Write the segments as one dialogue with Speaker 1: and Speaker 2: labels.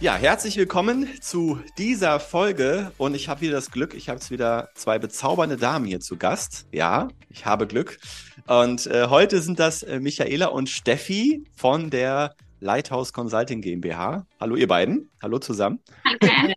Speaker 1: Ja, herzlich willkommen zu dieser Folge und ich habe wieder das Glück, ich habe jetzt wieder zwei bezaubernde Damen hier zu Gast. Ja, ich habe Glück. Und äh, heute sind das äh, Michaela und Steffi von der Lighthouse Consulting GmbH. Hallo ihr beiden. Hallo zusammen.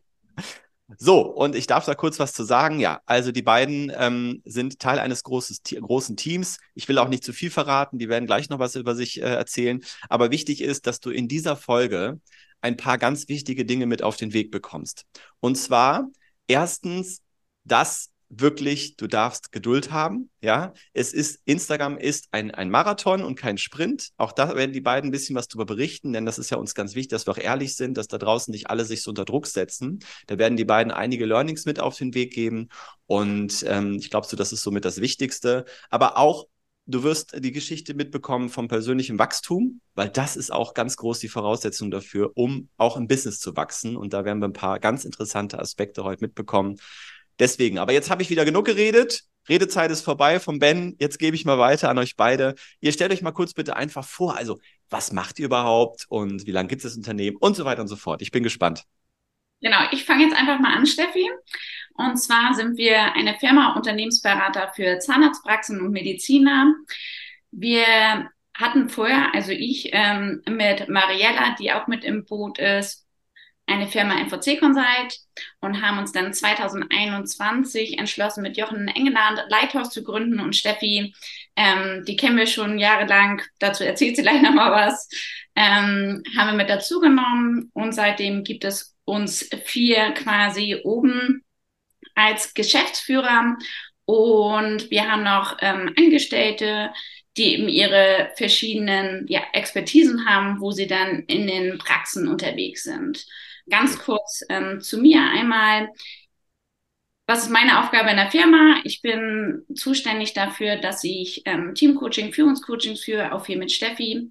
Speaker 1: So, und ich darf da kurz was zu sagen. Ja, also die beiden ähm, sind Teil eines großes, großen Teams. Ich will auch nicht zu viel verraten, die werden gleich noch was über sich äh, erzählen. Aber wichtig ist, dass du in dieser Folge ein paar ganz wichtige Dinge mit auf den Weg bekommst. Und zwar erstens, dass wirklich, du darfst Geduld haben. Ja, es ist, Instagram ist ein, ein Marathon und kein Sprint. Auch da werden die beiden ein bisschen was darüber berichten, denn das ist ja uns ganz wichtig, dass wir auch ehrlich sind, dass da draußen nicht alle sich so unter Druck setzen. Da werden die beiden einige Learnings mit auf den Weg geben. Und ähm, ich glaube so, das ist somit das Wichtigste. Aber auch Du wirst die Geschichte mitbekommen vom persönlichen Wachstum, weil das ist auch ganz groß die Voraussetzung dafür, um auch im Business zu wachsen. Und da werden wir ein paar ganz interessante Aspekte heute mitbekommen. Deswegen, aber jetzt habe ich wieder genug geredet. Redezeit ist vorbei von Ben. Jetzt gebe ich mal weiter an euch beide. Ihr stellt euch mal kurz bitte einfach vor, also was macht ihr überhaupt und wie lange gibt es das Unternehmen und so weiter und so fort. Ich bin gespannt.
Speaker 2: Genau, ich fange jetzt einfach mal an, Steffi. Und zwar sind wir eine Firma Unternehmensberater für Zahnarztpraxen und Mediziner. Wir hatten vorher, also ich ähm, mit Mariella, die auch mit im Boot ist, eine Firma MVC Consult und haben uns dann 2021 entschlossen, mit Jochen Engeland Lighthouse zu gründen und Steffi, ähm, die kennen wir schon jahrelang, dazu erzählt sie gleich nochmal was, ähm, haben wir mit dazu genommen und seitdem gibt es uns vier quasi oben als Geschäftsführer und wir haben noch ähm, Angestellte, die eben ihre verschiedenen ja, Expertisen haben, wo sie dann in den Praxen unterwegs sind. Ganz kurz ähm, zu mir einmal. Was ist meine Aufgabe in der Firma? Ich bin zuständig dafür, dass ich ähm, Teamcoaching, Führungscoaching führe, auch viel mit Steffi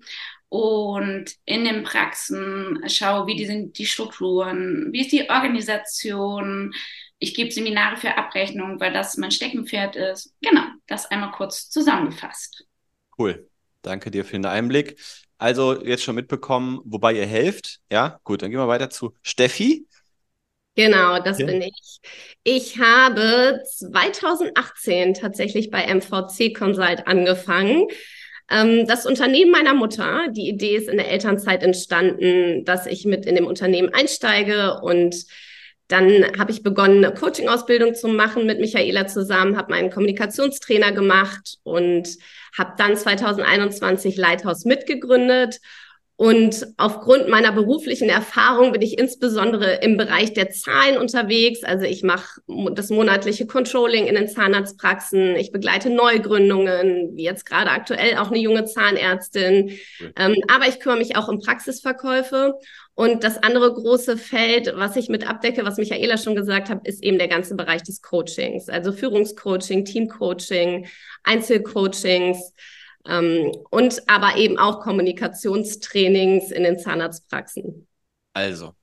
Speaker 2: und in den Praxen schaue, wie die sind die Strukturen, wie ist die Organisation, ich gebe Seminare für Abrechnung, weil das mein Steckenpferd ist. Genau, das einmal kurz zusammengefasst.
Speaker 1: Cool. Danke dir für den Einblick. Also jetzt schon mitbekommen, wobei ihr helft. Ja, gut, dann gehen wir weiter zu Steffi.
Speaker 3: Genau, das okay. bin ich. Ich habe 2018 tatsächlich bei MVC Consult angefangen. Ähm, das Unternehmen meiner Mutter, die Idee ist in der Elternzeit entstanden, dass ich mit in dem Unternehmen einsteige und dann habe ich begonnen, eine Coaching-Ausbildung zu machen mit Michaela zusammen, habe meinen Kommunikationstrainer gemacht und habe dann 2021 Lighthouse mitgegründet und aufgrund meiner beruflichen Erfahrung bin ich insbesondere im Bereich der Zahlen unterwegs. Also ich mache das monatliche Controlling in den Zahnarztpraxen. Ich begleite Neugründungen, wie jetzt gerade aktuell auch eine junge Zahnärztin. Ähm, aber ich kümmere mich auch um Praxisverkäufe. Und das andere große Feld, was ich mit abdecke, was Michaela schon gesagt hat, ist eben der ganze Bereich des Coachings. Also Führungscoaching, Teamcoaching, Einzelcoachings und aber eben auch Kommunikationstrainings in den Zahnarztpraxen.
Speaker 1: Also,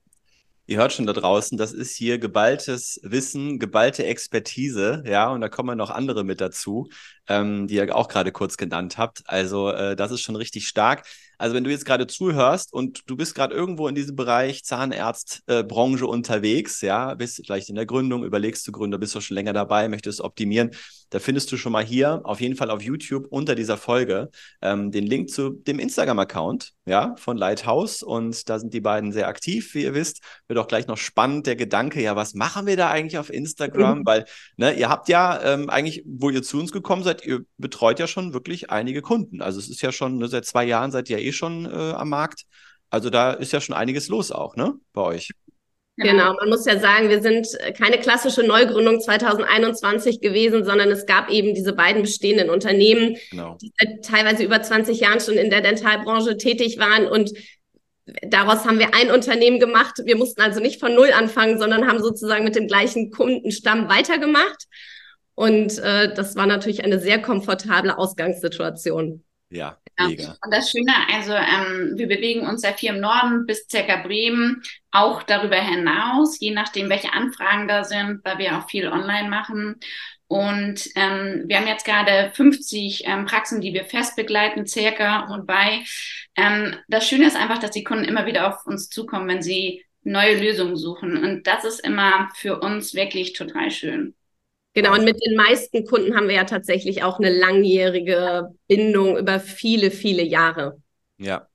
Speaker 1: Ihr hört schon da draußen, das ist hier geballtes Wissen, geballte Expertise, ja, und da kommen noch andere mit dazu, ähm, die ihr auch gerade kurz genannt habt. Also äh, das ist schon richtig stark. Also wenn du jetzt gerade zuhörst und du bist gerade irgendwo in diesem Bereich Zahnarztbranche äh, unterwegs, ja, bist vielleicht in der Gründung, überlegst du Gründer, bist du schon länger dabei, möchtest optimieren, da findest du schon mal hier auf jeden Fall auf YouTube unter dieser Folge ähm, den Link zu dem Instagram-Account, ja, von Lighthouse und da sind die beiden sehr aktiv, wie ihr wisst. Wird auch gleich noch spannend der Gedanke, ja, was machen wir da eigentlich auf Instagram? Mhm. Weil, ne, ihr habt ja ähm, eigentlich, wo ihr zu uns gekommen seid, ihr betreut ja schon wirklich einige Kunden. Also es ist ja schon, ne, seit zwei Jahren seid ihr eh schon äh, am Markt. Also da ist ja schon einiges los auch, ne, bei euch.
Speaker 3: Genau, man muss ja sagen, wir sind keine klassische Neugründung 2021 gewesen, sondern es gab eben diese beiden bestehenden Unternehmen, genau. die teilweise über 20 Jahren schon in der Dentalbranche tätig waren und daraus haben wir ein Unternehmen gemacht. Wir mussten also nicht von Null anfangen, sondern haben sozusagen mit dem gleichen Kundenstamm weitergemacht. Und äh, das war natürlich eine sehr komfortable Ausgangssituation.
Speaker 1: Ja,
Speaker 2: mega. Und das Schöne, also ähm, wir bewegen uns ja viel im Norden bis circa Bremen, auch darüber hinaus, je nachdem, welche Anfragen da sind, weil wir auch viel online machen. Und ähm, wir haben jetzt gerade 50 ähm, Praxen, die wir fest begleiten, circa und bei. Ähm, das Schöne ist einfach, dass die Kunden immer wieder auf uns zukommen, wenn sie neue Lösungen suchen. Und das ist immer für uns wirklich total schön.
Speaker 3: Genau, und mit den meisten Kunden haben wir ja tatsächlich auch eine langjährige Bindung über viele, viele Jahre.
Speaker 1: Ja,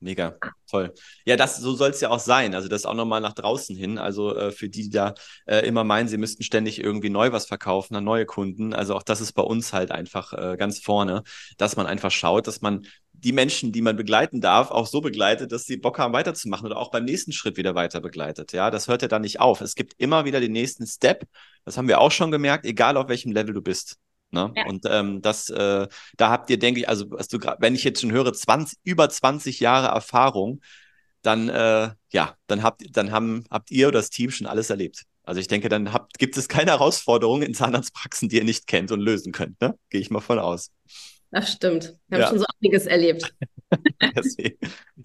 Speaker 1: mega. Toll. Ja, das so soll es ja auch sein. Also das auch nochmal nach draußen hin. Also äh, für die, die da äh, immer meinen, sie müssten ständig irgendwie neu was verkaufen an neue Kunden. Also auch das ist bei uns halt einfach äh, ganz vorne, dass man einfach schaut, dass man die Menschen, die man begleiten darf, auch so begleitet, dass sie Bock haben, weiterzumachen oder auch beim nächsten Schritt wieder weiter begleitet. Ja, das hört ja dann nicht auf. Es gibt immer wieder den nächsten Step. Das haben wir auch schon gemerkt, egal auf welchem Level du bist. Ne? Ja. Und ähm, das, äh, da habt ihr, denke ich, also was du wenn ich jetzt schon höre, 20, über 20 Jahre Erfahrung, dann äh, ja, dann habt, dann haben, habt ihr oder das Team schon alles erlebt. Also ich denke, dann habt, gibt es keine Herausforderungen in Zahnarztpraxen, die ihr nicht kennt und lösen könnt. Ne? Gehe ich mal von aus.
Speaker 3: Das stimmt. Wir ja. haben schon so einiges erlebt.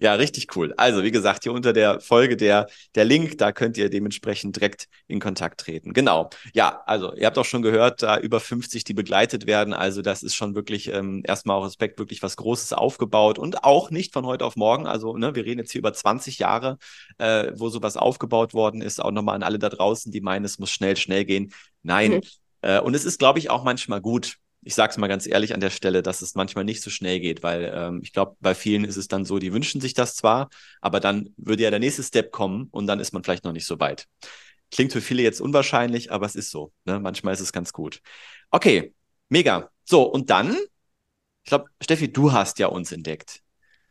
Speaker 1: ja, richtig cool. Also, wie gesagt, hier unter der Folge der, der Link, da könnt ihr dementsprechend direkt in Kontakt treten. Genau. Ja, also, ihr habt auch schon gehört, da über 50, die begleitet werden. Also, das ist schon wirklich ähm, erstmal auch Respekt, wirklich was Großes aufgebaut und auch nicht von heute auf morgen. Also, ne, wir reden jetzt hier über 20 Jahre, äh, wo sowas aufgebaut worden ist. Auch nochmal an alle da draußen, die meinen, es muss schnell, schnell gehen. Nein. Mhm. Äh, und es ist, glaube ich, auch manchmal gut, ich sage es mal ganz ehrlich an der Stelle, dass es manchmal nicht so schnell geht, weil ähm, ich glaube, bei vielen ist es dann so, die wünschen sich das zwar, aber dann würde ja der nächste Step kommen und dann ist man vielleicht noch nicht so weit. Klingt für viele jetzt unwahrscheinlich, aber es ist so. Ne? Manchmal ist es ganz gut. Okay, mega. So, und dann, ich glaube, Steffi, du hast ja uns entdeckt.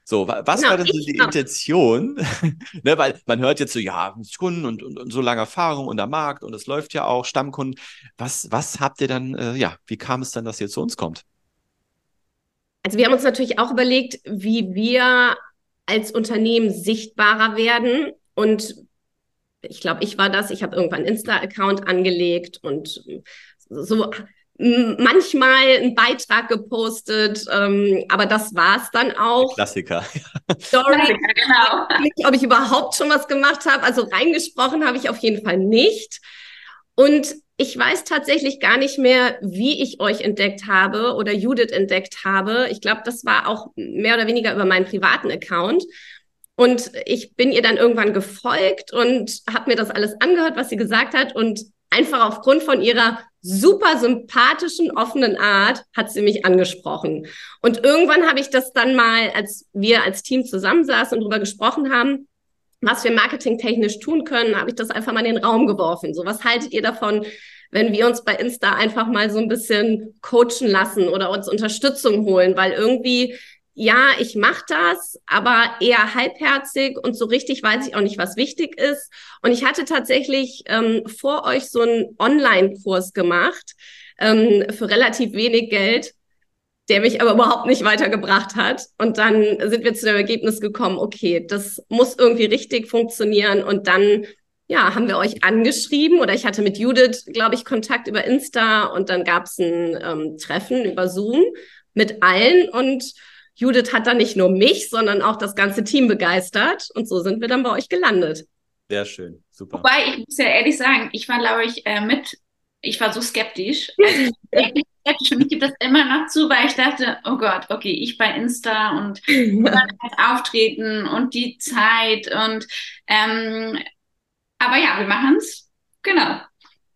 Speaker 1: So, was genau, war denn so die Intention? ne, weil man hört jetzt so, ja, Kunden und, und, und, so lange Erfahrung und der Markt und es läuft ja auch, Stammkunden. Was, was habt ihr dann, äh, ja, wie kam es dann, dass ihr zu uns kommt?
Speaker 3: Also wir haben uns natürlich auch überlegt, wie wir als Unternehmen sichtbarer werden und ich glaube, ich war das. Ich habe irgendwann einen Insta-Account angelegt und so manchmal einen Beitrag gepostet, ähm, aber das war's dann auch.
Speaker 1: Klassiker.
Speaker 3: Story, genau. Nicht, ob ich überhaupt schon was gemacht habe. Also reingesprochen habe ich auf jeden Fall nicht. Und ich weiß tatsächlich gar nicht mehr, wie ich euch entdeckt habe oder Judith entdeckt habe. Ich glaube, das war auch mehr oder weniger über meinen privaten Account. Und ich bin ihr dann irgendwann gefolgt und habe mir das alles angehört, was sie gesagt hat. Und einfach aufgrund von ihrer super sympathischen, offenen Art hat sie mich angesprochen. Und irgendwann habe ich das dann mal, als wir als Team zusammensaßen und darüber gesprochen haben, was wir marketingtechnisch tun können, habe ich das einfach mal in den Raum geworfen. So, was haltet ihr davon, wenn wir uns bei Insta einfach mal so ein bisschen coachen lassen oder uns Unterstützung holen? Weil irgendwie ja, ich mache das, aber eher halbherzig und so richtig weiß ich auch nicht, was wichtig ist. Und ich hatte tatsächlich ähm, vor euch so einen Online-Kurs gemacht ähm, für relativ wenig Geld, der mich aber überhaupt nicht weitergebracht hat. Und dann sind wir zu dem Ergebnis gekommen, okay, das muss irgendwie richtig funktionieren. Und dann ja, haben wir euch angeschrieben oder ich hatte mit Judith, glaube ich, Kontakt über Insta und dann gab es ein ähm, Treffen über Zoom mit allen und Judith hat dann nicht nur mich, sondern auch das ganze Team begeistert. Und so sind wir dann bei euch gelandet.
Speaker 1: Sehr schön, super.
Speaker 2: Wobei, ich muss ja ehrlich sagen, ich war, glaube ich, äh, mit, ich war so skeptisch. Also ich, skeptisch. Und ich gebe das immer noch zu, weil ich dachte, oh Gott, okay, ich bei Insta und das Auftreten und die Zeit und ähm, aber ja, wir machen es. Genau.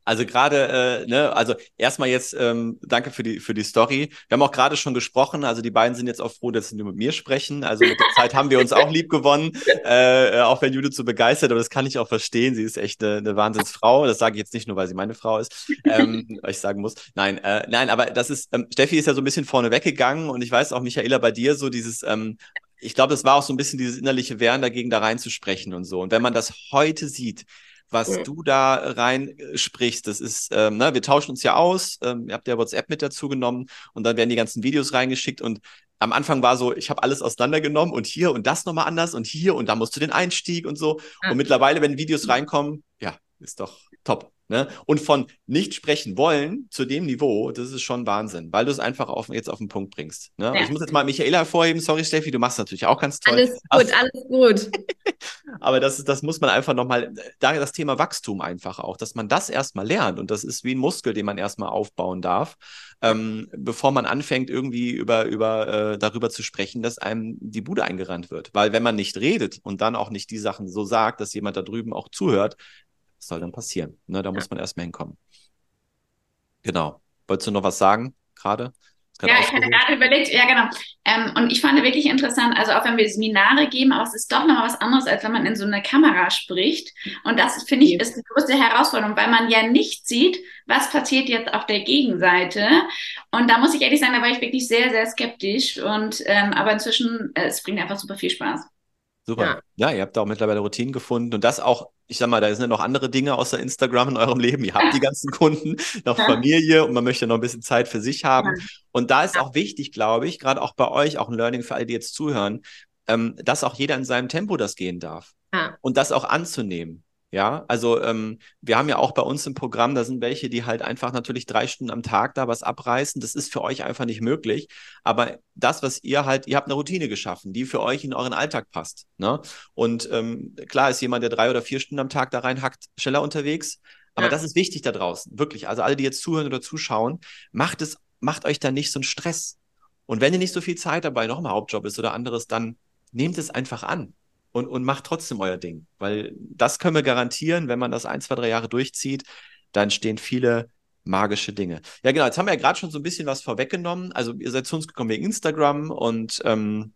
Speaker 1: Also gerade, äh, ne, also erstmal jetzt ähm, danke für die für die Story. Wir haben auch gerade schon gesprochen, also die beiden sind jetzt auch froh, dass sie nur mit mir sprechen. Also mit der Zeit haben wir uns auch lieb gewonnen, äh, auch wenn Judith so begeistert, aber das kann ich auch verstehen. Sie ist echt eine, eine Wahnsinnsfrau. Das sage ich jetzt nicht nur, weil sie meine Frau ist, ähm, ich sagen muss. Nein, äh, nein, aber das ist, ähm, Steffi ist ja so ein bisschen vorne weggegangen und ich weiß auch, Michaela, bei dir so dieses, ähm, ich glaube, das war auch so ein bisschen dieses innerliche Wehren dagegen, da reinzusprechen und so. Und wenn man das heute sieht, was ja. du da rein äh, sprichst. Das ist, ähm, ne, wir tauschen uns ja aus. Ähm, ihr habt ja WhatsApp mit dazu genommen und dann werden die ganzen Videos reingeschickt und am Anfang war so, ich habe alles auseinandergenommen und hier und das nochmal anders und hier und da musst du den Einstieg und so. Ja. Und mittlerweile, wenn Videos reinkommen, ja, ist doch top. Ne? Und von nicht sprechen wollen zu dem Niveau, das ist schon Wahnsinn, weil du es einfach auf, jetzt auf den Punkt bringst. Ne? Ja. Ich muss jetzt mal Michaela hervorheben, sorry Steffi, du machst natürlich auch ganz toll.
Speaker 3: Alles gut, aber, alles gut.
Speaker 1: Aber das, das muss man einfach nochmal, da das Thema Wachstum einfach auch, dass man das erstmal lernt und das ist wie ein Muskel, den man erstmal aufbauen darf, ähm, bevor man anfängt, irgendwie über, über, äh, darüber zu sprechen, dass einem die Bude eingerannt wird. Weil wenn man nicht redet und dann auch nicht die Sachen so sagt, dass jemand da drüben auch zuhört, was soll dann passieren? Ne, da ja. muss man erstmal hinkommen. Genau. Wolltest du noch was sagen gerade?
Speaker 2: Ja, ich hatte gerade überlegt, ja genau. Ähm, und ich fand wirklich interessant, also auch wenn wir Seminare geben, aber es ist doch nochmal was anderes, als wenn man in so einer Kamera spricht. Und das, finde ich, ist die größte Herausforderung, weil man ja nicht sieht, was passiert jetzt auf der Gegenseite. Und da muss ich ehrlich sagen, da war ich wirklich sehr, sehr skeptisch. Und ähm, aber inzwischen, äh, es bringt einfach super viel Spaß.
Speaker 1: Super. Ja. ja. ihr habt da auch mittlerweile Routinen gefunden und das auch, ich sag mal, da sind ja noch andere Dinge außer Instagram in eurem Leben. Ihr habt die ganzen Kunden, noch. Familie und man möchte noch ein bisschen Zeit für sich haben. Und da ist auch wichtig, glaube ich, gerade auch bei euch, auch ein Learning für alle, die jetzt zuhören, ähm, dass auch jeder in seinem Tempo das gehen darf. Und das auch anzunehmen. Ja, also ähm, wir haben ja auch bei uns im Programm, da sind welche, die halt einfach natürlich drei Stunden am Tag da was abreißen. Das ist für euch einfach nicht möglich. Aber das, was ihr halt, ihr habt eine Routine geschaffen, die für euch in euren Alltag passt. Ne? Und ähm, klar ist jemand, der drei oder vier Stunden am Tag da reinhackt, schneller unterwegs. Aber ja. das ist wichtig da draußen, wirklich. Also alle, die jetzt zuhören oder zuschauen, macht es, macht euch da nicht so einen Stress. Und wenn ihr nicht so viel Zeit dabei noch mal Hauptjob ist oder anderes, dann nehmt es einfach an und, und macht trotzdem euer Ding. Weil das können wir garantieren, wenn man das ein, zwei, drei Jahre durchzieht, dann stehen viele magische Dinge. Ja, genau, jetzt haben wir ja gerade schon so ein bisschen was vorweggenommen. Also ihr seid zu uns gekommen wegen Instagram und ähm,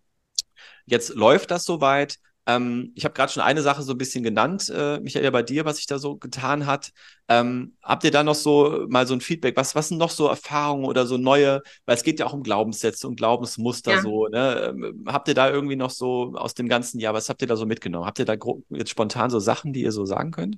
Speaker 1: jetzt läuft das soweit. Ähm, ich habe gerade schon eine Sache so ein bisschen genannt, äh, Michael, bei dir, was sich da so getan hat. Ähm, habt ihr da noch so mal so ein Feedback? Was, was sind noch so Erfahrungen oder so neue, weil es geht ja auch um Glaubenssätze und Glaubensmuster ja. so, ne? Ähm, habt ihr da irgendwie noch so aus dem ganzen Jahr, was habt ihr da so mitgenommen? Habt ihr da jetzt spontan so Sachen, die ihr so sagen könnt?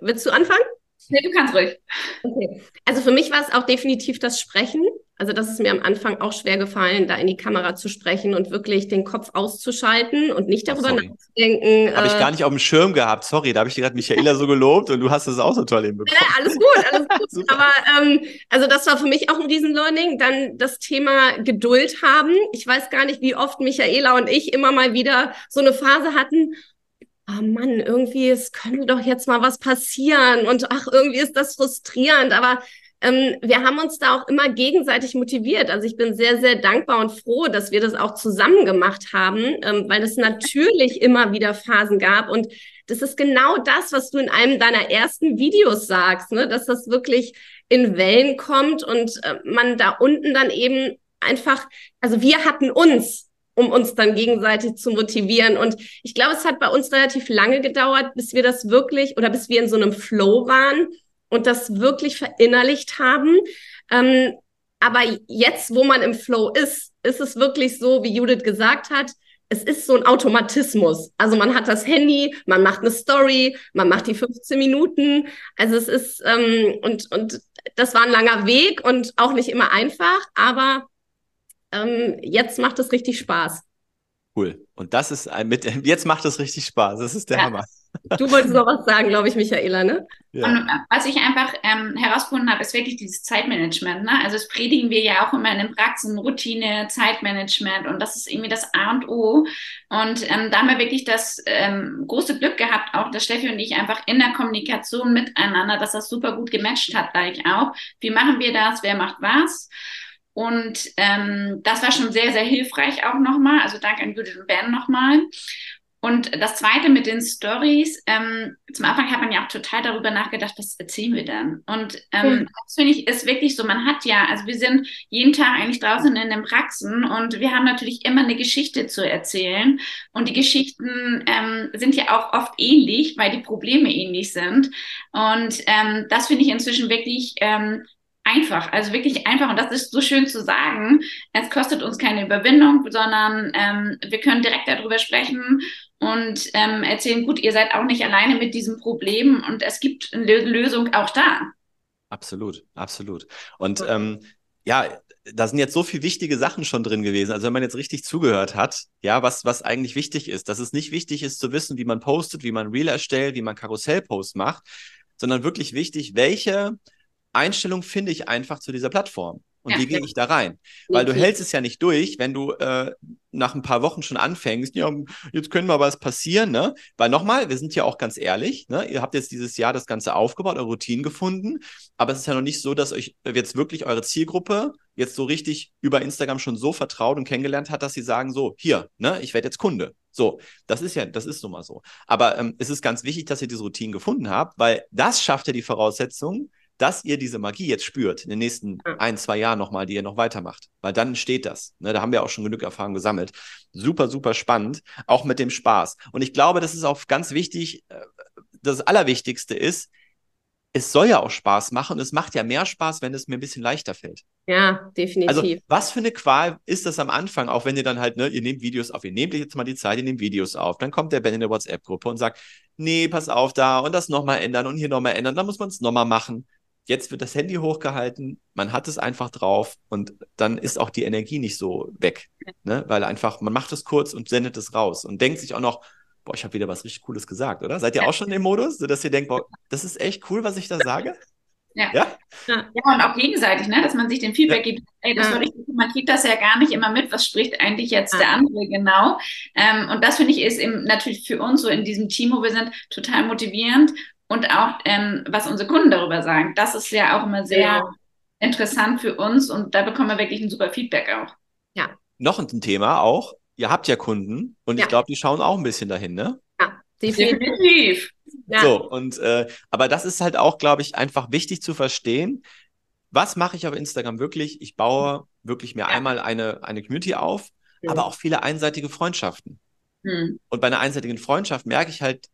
Speaker 3: Willst du anfangen?
Speaker 2: Nee, du kannst ruhig.
Speaker 3: Okay. Also für mich war es auch definitiv das Sprechen. Also das ist mir am Anfang auch schwer gefallen, da in die Kamera zu sprechen und wirklich den Kopf auszuschalten und nicht darüber oh, nachzudenken.
Speaker 1: Habe äh, ich gar nicht auf dem Schirm gehabt. Sorry, da habe ich gerade Michaela so gelobt und du hast es auch so toll hinbekommen.
Speaker 3: Ja, alles gut, alles gut. Aber ähm, also das war für mich auch ein Riesen-Learning. Dann das Thema Geduld haben. Ich weiß gar nicht, wie oft Michaela und ich immer mal wieder so eine Phase hatten, oh Mann, irgendwie, es könnte doch jetzt mal was passieren und ach, irgendwie ist das frustrierend, aber ähm, wir haben uns da auch immer gegenseitig motiviert. Also ich bin sehr, sehr dankbar und froh, dass wir das auch zusammen gemacht haben, ähm, weil es natürlich immer wieder Phasen gab und das ist genau das, was du in einem deiner ersten Videos sagst, ne? dass das wirklich in Wellen kommt und äh, man da unten dann eben einfach, also wir hatten uns, um uns dann gegenseitig zu motivieren. Und ich glaube, es hat bei uns relativ lange gedauert, bis wir das wirklich oder bis wir in so einem Flow waren und das wirklich verinnerlicht haben. Ähm, aber jetzt, wo man im Flow ist, ist es wirklich so, wie Judith gesagt hat, es ist so ein Automatismus. Also man hat das Handy, man macht eine Story, man macht die 15 Minuten. Also es ist, ähm, und, und das war ein langer Weg und auch nicht immer einfach, aber ähm, jetzt macht es richtig Spaß.
Speaker 1: Cool. Und das ist ein mit, jetzt macht es richtig Spaß. Das ist der ja. Hammer.
Speaker 3: Du wolltest noch was sagen, glaube ich, Michaela, ne?
Speaker 2: Ja. Und äh, was ich einfach ähm, herausgefunden habe, ist wirklich dieses Zeitmanagement. Ne? Also das predigen wir ja auch immer in den Praxen, Routine, Zeitmanagement und das ist irgendwie das A und O. Und ähm, da haben wir wirklich das ähm, große Glück gehabt, auch dass Steffi und ich einfach in der Kommunikation miteinander, dass das super gut gematcht hat, gleich auch. Wie machen wir das? Wer macht was? Und ähm, das war schon sehr, sehr hilfreich auch nochmal. Also danke an Judith und Ben nochmal. Und das Zweite mit den Stories, ähm, zum Anfang hat man ja auch total darüber nachgedacht, was erzählen wir denn? Und ähm, mhm. das finde ich ist wirklich so, man hat ja, also wir sind jeden Tag eigentlich draußen in den Praxen und wir haben natürlich immer eine Geschichte zu erzählen. Und die Geschichten ähm, sind ja auch oft ähnlich, weil die Probleme ähnlich sind. Und ähm, das finde ich inzwischen wirklich ähm, einfach, also wirklich einfach. Und das ist so schön zu sagen. Es kostet uns keine Überwindung, sondern ähm, wir können direkt darüber sprechen und ähm, erzählen, gut, ihr seid auch nicht alleine mit diesem Problem und es gibt eine Lösung auch da.
Speaker 1: Absolut, absolut. Und ähm, ja, da sind jetzt so viele wichtige Sachen schon drin gewesen. Also wenn man jetzt richtig zugehört hat, ja, was, was eigentlich wichtig ist, dass es nicht wichtig ist zu wissen, wie man postet, wie man Reel erstellt, wie man Karussellpost macht, sondern wirklich wichtig, welche Einstellung finde ich einfach zu dieser Plattform. Und ja, wie gehe ich da rein? Weil du hältst es ja nicht durch, wenn du äh, nach ein paar Wochen schon anfängst, ja, jetzt können mal was passieren, ne? Weil nochmal, wir sind ja auch ganz ehrlich, ne? Ihr habt jetzt dieses Jahr das Ganze aufgebaut, eure Routinen gefunden, aber es ist ja noch nicht so, dass euch jetzt wirklich eure Zielgruppe jetzt so richtig über Instagram schon so vertraut und kennengelernt hat, dass sie sagen, so, hier, ne, ich werde jetzt Kunde. So, das ist ja, das ist nun mal so. Aber ähm, es ist ganz wichtig, dass ihr diese Routinen gefunden habt, weil das schafft ja die Voraussetzung, dass ihr diese Magie jetzt spürt in den nächsten ein, zwei Jahren nochmal, die ihr noch weitermacht. Weil dann steht das. Ne, da haben wir auch schon genug Erfahrung gesammelt. Super, super spannend. Auch mit dem Spaß. Und ich glaube, das ist auch ganz wichtig. Äh, das Allerwichtigste ist, es soll ja auch Spaß machen und es macht ja mehr Spaß, wenn es mir ein bisschen leichter fällt.
Speaker 3: Ja, definitiv.
Speaker 1: Also, was für eine Qual ist das am Anfang, auch wenn ihr dann halt, ne, ihr nehmt Videos auf, ihr nehmt jetzt mal die Zeit, ihr nehmt Videos auf, dann kommt der Ben in der WhatsApp-Gruppe und sagt, nee, pass auf da und das nochmal ändern und hier nochmal ändern, dann muss man es nochmal machen. Jetzt wird das Handy hochgehalten, man hat es einfach drauf und dann ist auch die Energie nicht so weg. Ne? Weil einfach, man macht es kurz und sendet es raus und denkt sich auch noch, boah, ich habe wieder was richtig Cooles gesagt, oder? Seid ihr auch schon im Modus, sodass ihr denkt, boah, das ist echt cool, was ich da sage?
Speaker 2: Ja. ja. Ja, und auch gegenseitig, ne? dass man sich den Feedback ja. gibt. Ey, das ja. war richtig, man kriegt das ja gar nicht immer mit, was spricht eigentlich jetzt ja. der andere genau. Ähm, und das finde ich ist eben natürlich für uns so in diesem Team, wo wir sind, total motivierend und auch, ähm, was unsere Kunden darüber sagen. Das ist ja auch immer sehr ja. interessant für uns und da bekommen wir wirklich ein super Feedback auch.
Speaker 1: Ja. Noch ein Thema auch. Ihr habt ja Kunden und ja. ich glaube, die schauen auch ein bisschen dahin, ne?
Speaker 2: Ja, definitiv.
Speaker 1: Ja. So, und äh, aber das ist halt auch, glaube ich, einfach wichtig zu verstehen. Was mache ich auf Instagram wirklich? Ich baue wirklich mir ja. einmal eine, eine Community auf, mhm. aber auch viele einseitige Freundschaften. Mhm. Und bei einer einseitigen Freundschaft merke ich halt,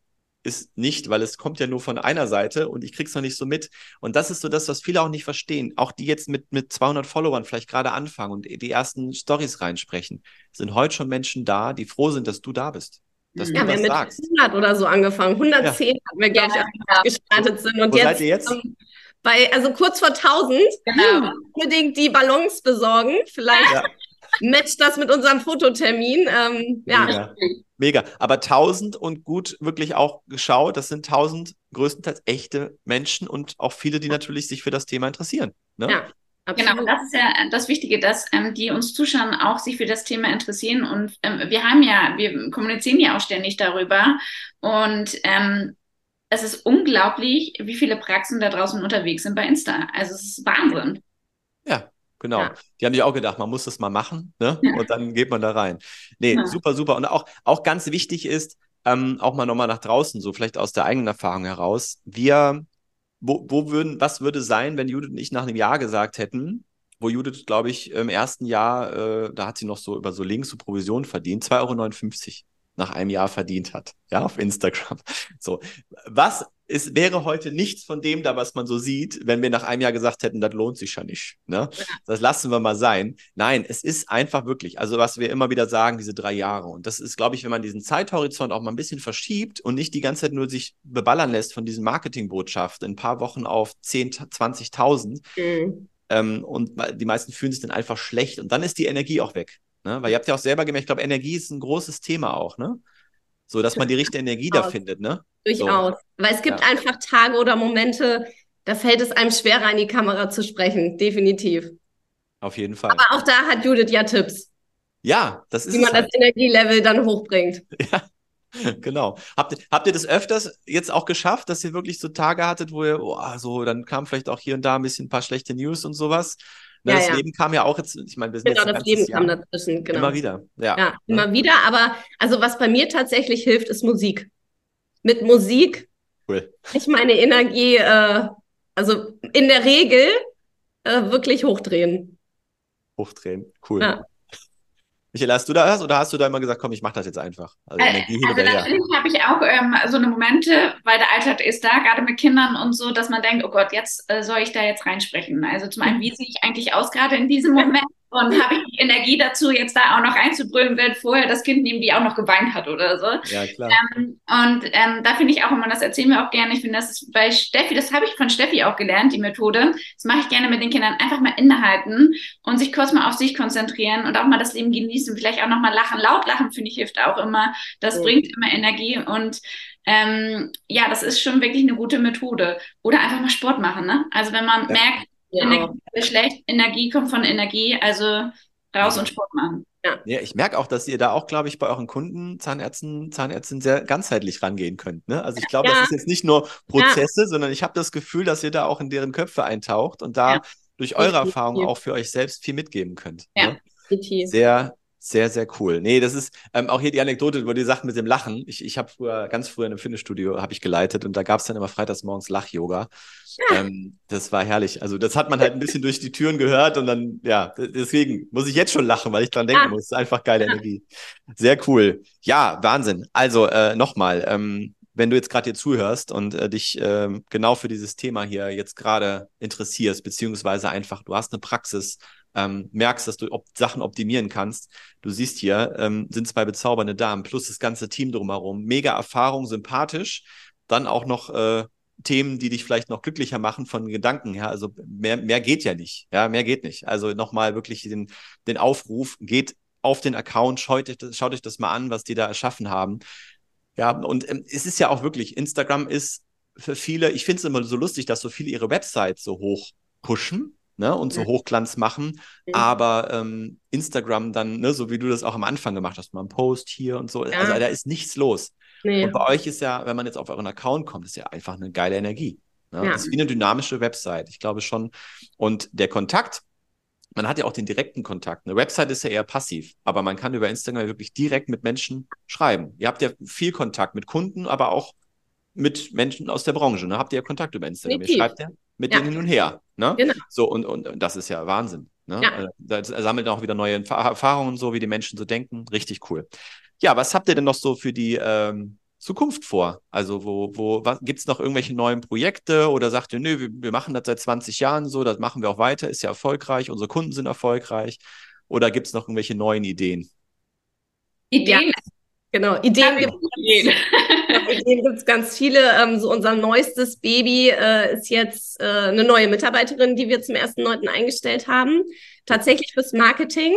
Speaker 1: ist nicht, weil es kommt ja nur von einer Seite und ich krieg's noch nicht so mit. Und das ist so das, was viele auch nicht verstehen. Auch die jetzt mit, mit 200 Followern vielleicht gerade anfangen und die ersten Stories reinsprechen, sind heute schon Menschen da, die froh sind, dass du da bist. Dass
Speaker 3: ja, du wir haben mit sagst. 100 oder so angefangen. 110 ja. haben wir, glaube ich, ja. gestartet sind. Und
Speaker 1: Wo jetzt, seid ihr jetzt?
Speaker 3: Bei, also kurz vor 1000, genau. unbedingt die Ballons besorgen. Vielleicht ja. Matcht das mit unserem Fototermin. Ähm, ja.
Speaker 1: ja. Mega. Aber 1000 und gut wirklich auch geschaut, das sind 1000 größtenteils echte Menschen und auch viele, die natürlich sich für das Thema interessieren. Ne?
Speaker 2: Ja. Absolut. Genau, und das ist ja das Wichtige, dass ähm, die uns zuschauen, auch sich für das Thema interessieren. Und ähm, wir haben ja, wir kommunizieren ja auch ständig darüber. Und ähm, es ist unglaublich, wie viele Praxen da draußen unterwegs sind bei Insta. Also es ist Wahnsinn.
Speaker 1: Ja, Genau. Ja. Die haben sich auch gedacht, man muss das mal machen, ne? Und dann geht man da rein. Nee, ja. super, super. Und auch, auch ganz wichtig ist, ähm, auch mal nochmal nach draußen, so vielleicht aus der eigenen Erfahrung heraus. Wir, wo, wo würden, was würde sein, wenn Judith und ich nach einem Jahr gesagt hätten, wo Judith, glaube ich, im ersten Jahr, äh, da hat sie noch so über so Links zu Provision verdient, 2,59 Euro nach einem Jahr verdient hat, ja, auf Instagram. So, was es wäre heute nichts von dem da, was man so sieht, wenn wir nach einem Jahr gesagt hätten, das lohnt sich ja nicht. Ne? Das lassen wir mal sein. Nein, es ist einfach wirklich, also was wir immer wieder sagen, diese drei Jahre. Und das ist, glaube ich, wenn man diesen Zeithorizont auch mal ein bisschen verschiebt und nicht die ganze Zeit nur sich beballern lässt von diesen Marketingbotschaften, ein paar Wochen auf 10, 20.000. Mhm. Ähm, und die meisten fühlen sich dann einfach schlecht. Und dann ist die Energie auch weg. Ne? Weil ihr habt ja auch selber gemerkt, ich glaube, Energie ist ein großes Thema auch, ne? So, dass man die richtige Energie da findet, ne?
Speaker 3: Durchaus. So. Weil es gibt ja. einfach Tage oder Momente, da fällt es einem schwerer, in die Kamera zu sprechen. Definitiv.
Speaker 1: Auf jeden Fall.
Speaker 3: Aber auch da hat Judith ja Tipps.
Speaker 1: Ja, das ist
Speaker 3: Wie man halt. das Energielevel dann hochbringt.
Speaker 1: Ja, genau. Habt, habt ihr das öfters jetzt auch geschafft, dass ihr wirklich so Tage hattet, wo ihr, oh, so, dann kam vielleicht auch hier und da ein bisschen ein paar schlechte News und sowas? Ne,
Speaker 3: Ja,
Speaker 1: das
Speaker 3: ja.
Speaker 1: Leben kam ja auch jetzt, ich meine, wir sind
Speaker 3: Genau, das Leben kam
Speaker 1: Jahr
Speaker 3: dazwischen, genau.
Speaker 1: immer wieder. Ja,
Speaker 3: Ja,
Speaker 1: ne?
Speaker 3: immer wieder. Aber also was bei mir tatsächlich hilft, ist Musik. Mit Musik
Speaker 1: Cool.
Speaker 3: ich meine Energie, äh, also in der Regel äh, wirklich hochdrehen.
Speaker 1: Hochdrehen. Cool.
Speaker 3: Ja.
Speaker 1: Michael, hast du da was oder hast du da immer gesagt, komm, ich mach das jetzt einfach? Also
Speaker 2: Äh,
Speaker 1: Energie hin
Speaker 2: Also natürlich habe ich auch ähm, so eine Momente, weil der Alltag ist da, gerade mit Kindern und so, dass man denkt, oh Gott, jetzt äh, soll ich da jetzt reinsprechen. Also zum einen, wie sehe ich eigentlich aus gerade in diesem Moment? Und habe ich die Energie dazu, jetzt da auch noch einzubrüllen, wenn vorher das Kind neben auch noch geweint hat oder so.
Speaker 1: Ja, klar.
Speaker 2: Ähm, und ähm, da finde ich auch immer, das erzählen wir auch gerne, ich finde, das ist bei Steffi, das habe ich von Steffi auch gelernt, die Methode. Das mache ich gerne mit den Kindern, einfach mal innehalten und sich kurz mal auf sich konzentrieren und auch mal das Leben genießen, vielleicht auch noch mal lachen. Laut lachen, finde ich, hilft auch immer. Das
Speaker 3: Mhm.
Speaker 2: bringt immer Energie und ähm, ja, das ist schon wirklich eine gute Methode. Oder einfach mal Sport machen, ne? Also wenn man
Speaker 1: Ja.
Speaker 2: merkt,
Speaker 3: Ja,
Speaker 2: Energie ist schlecht, Energie kommt von Energie, also raus und Sport machen.
Speaker 1: Ja, ich merke auch, dass ihr da auch, glaube ich, bei euren Kunden, Zahnärzten, Zahnärztinnen sehr ganzheitlich rangehen könnt. Ne? Also ich glaube,
Speaker 3: Ja.
Speaker 1: das ist jetzt nicht nur Prozesse, sondern ich habe das Gefühl, dass ihr da auch in deren Köpfe eintaucht und da
Speaker 2: Ja.
Speaker 1: durch eure. Erfahrung auch für euch selbst viel mitgeben könnt.
Speaker 2: Ja.
Speaker 1: Ne? Sehr, sehr, sehr cool. Nee, das ist ähm, auch hier die Anekdote, wo die Sachen mit dem Lachen. Ich, ich habe früher, ganz früher in einem Fitnessstudio habe ich geleitet und da gab es dann immer freitags morgens Lach-Yoga. Ähm, das war herrlich. Also das hat man halt ein bisschen durch die Türen gehört und dann, ja, deswegen muss ich jetzt schon lachen, weil ich dran denken
Speaker 3: Ja.
Speaker 1: muss. Einfach geile Energie. Sehr cool. Ja, Wahnsinn. Also äh, nochmal, ähm, wenn du jetzt gerade hier zuhörst und äh, dich ähm, genau für dieses Thema hier jetzt gerade interessierst, beziehungsweise einfach, du hast eine Praxis, ähm, merkst, dass du op Sachen optimieren kannst. Du siehst hier, ähm, sind zwei bezaubernde Damen plus das ganze Team drumherum. Mega Erfahrung, sympathisch. Dann auch noch äh, Themen, die dich vielleicht noch glücklicher machen von Gedanken her. Also mehr, mehr geht ja nicht. Ja, mehr geht nicht. Also nochmal wirklich den, den Aufruf, geht auf den Account, schaut euch, das, schaut euch das mal an, was die da erschaffen haben. Ja, und ähm, es ist ja auch wirklich, Instagram ist für viele, ich finde es immer so lustig, dass so viele ihre Websites so hoch pushen. Ne, und so. Hochglanz machen,
Speaker 3: Mhm.
Speaker 1: aber ähm, Instagram dann, ne, so wie du das auch am Anfang gemacht hast, mal ein Post hier und so,
Speaker 3: Ja.
Speaker 1: also da ist nichts los.
Speaker 3: Nee.
Speaker 1: Und bei euch ist ja, wenn man jetzt auf euren Account kommt, ist ja einfach eine geile Energie. Ne?
Speaker 3: Ja.
Speaker 1: Das ist wie eine dynamische Website, ich glaube schon. Und der Kontakt, man hat ja auch den direkten Kontakt. Eine Website ist ja eher passiv, aber man kann über Instagram wirklich direkt mit Menschen schreiben. Ihr habt ja viel Kontakt mit Kunden, aber auch mit Menschen aus der Branche. Ne? Habt ihr ja Kontakt über Instagram. Ihr schreibt ja mit
Speaker 3: Ja.
Speaker 1: denen hin und her. Ne?
Speaker 3: Genau.
Speaker 1: So, und, und, und das ist ja Wahnsinn. Ne?
Speaker 3: Ja.
Speaker 1: Also, Da sammelt auch wieder neue Erfa- Erfahrungen, so wie die Menschen so denken. Richtig cool. Ja, was habt ihr denn noch so für die ähm, Zukunft vor? Also, wo, wo, was, gibt's noch irgendwelche neuen Projekte oder sagt ihr, nö, wir, wir machen das seit 20 Jahren so, das machen wir auch weiter, ist ja erfolgreich, unsere Kunden sind erfolgreich? Oder gibt's noch irgendwelche neuen Ideen?
Speaker 2: Ideen?
Speaker 3: Genau, Ideen gibt
Speaker 2: Ideen.
Speaker 3: Ideen gibt es ganz viele. Ähm, so unser neuestes Baby äh, ist jetzt äh, eine neue Mitarbeiterin, die wir zum 1.9. eingestellt haben. Tatsächlich fürs Marketing,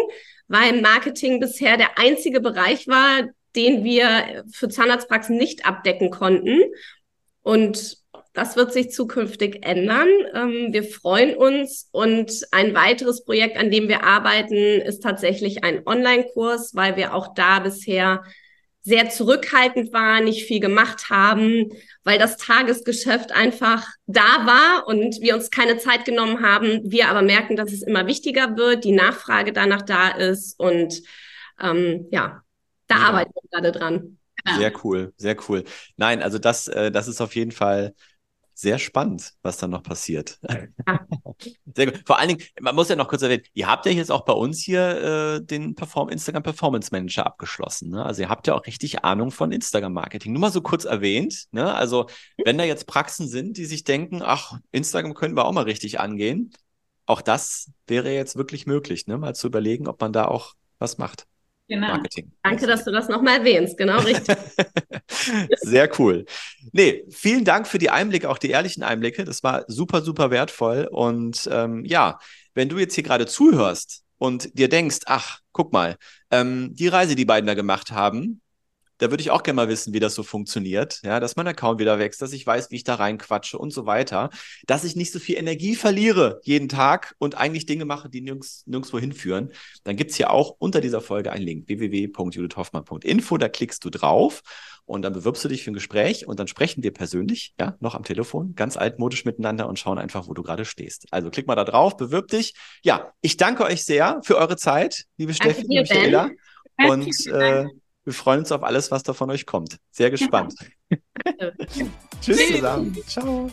Speaker 3: weil Marketing bisher der einzige Bereich war, den wir für Zahnarztpraxen nicht abdecken konnten. Und das wird sich zukünftig ändern. Ähm, wir freuen uns. Und ein weiteres Projekt, an dem wir arbeiten, ist tatsächlich ein Online-Kurs, weil wir auch da bisher sehr zurückhaltend waren, nicht viel gemacht haben, weil das Tagesgeschäft einfach da war und wir uns keine Zeit genommen haben. Wir aber merken, dass es immer wichtiger wird, die Nachfrage danach da ist und ähm, ja, da
Speaker 1: Mega.
Speaker 3: arbeiten wir gerade dran.
Speaker 1: Sehr cool, sehr cool. Nein, also das, äh, das ist auf jeden Fall sehr spannend, was dann noch passiert. Sehr gut. Vor allen Dingen, man muss ja noch kurz erwähnen, ihr habt ja jetzt auch bei uns hier äh, den Perform Instagram Performance Manager abgeschlossen. Ne? Also ihr habt ja auch richtig Ahnung von Instagram Marketing. Nur mal so kurz erwähnt. Ne? Also wenn da jetzt Praxen sind, die sich denken, ach, Instagram können wir auch mal richtig angehen, auch das wäre jetzt wirklich möglich, ne? mal zu überlegen, ob man da auch was macht.
Speaker 2: Genau.
Speaker 1: Marketing.
Speaker 3: Danke, dass du das nochmal erwähnst. Genau richtig.
Speaker 1: Sehr cool. Nee, vielen Dank für die Einblicke, auch die ehrlichen Einblicke. Das war super, super wertvoll. Und ähm, ja, wenn du jetzt hier gerade zuhörst und dir denkst, ach, guck mal, ähm, die Reise, die beiden da gemacht haben, da würde ich auch gerne mal wissen, wie das so funktioniert. Ja, dass mein Account wieder wächst, dass ich weiß, wie ich da reinquatsche und so weiter. Dass ich nicht so viel Energie verliere jeden Tag und eigentlich Dinge mache, die nirgends, nirgendwo hinführen. Dann gibt's hier auch unter dieser Folge einen Link www.judithhoffmann.info. Da klickst du drauf und dann bewirbst du dich für ein Gespräch und dann sprechen wir persönlich, ja, noch am Telefon, ganz altmodisch miteinander und schauen einfach, wo du gerade stehst. Also klick mal da drauf, bewirb dich. Ja, ich danke euch sehr für eure Zeit, liebe Steffi, liebe Stella. Und äh, wir freuen uns auf alles, was da von euch kommt. Sehr gespannt. Tschüss zusammen. Ciao.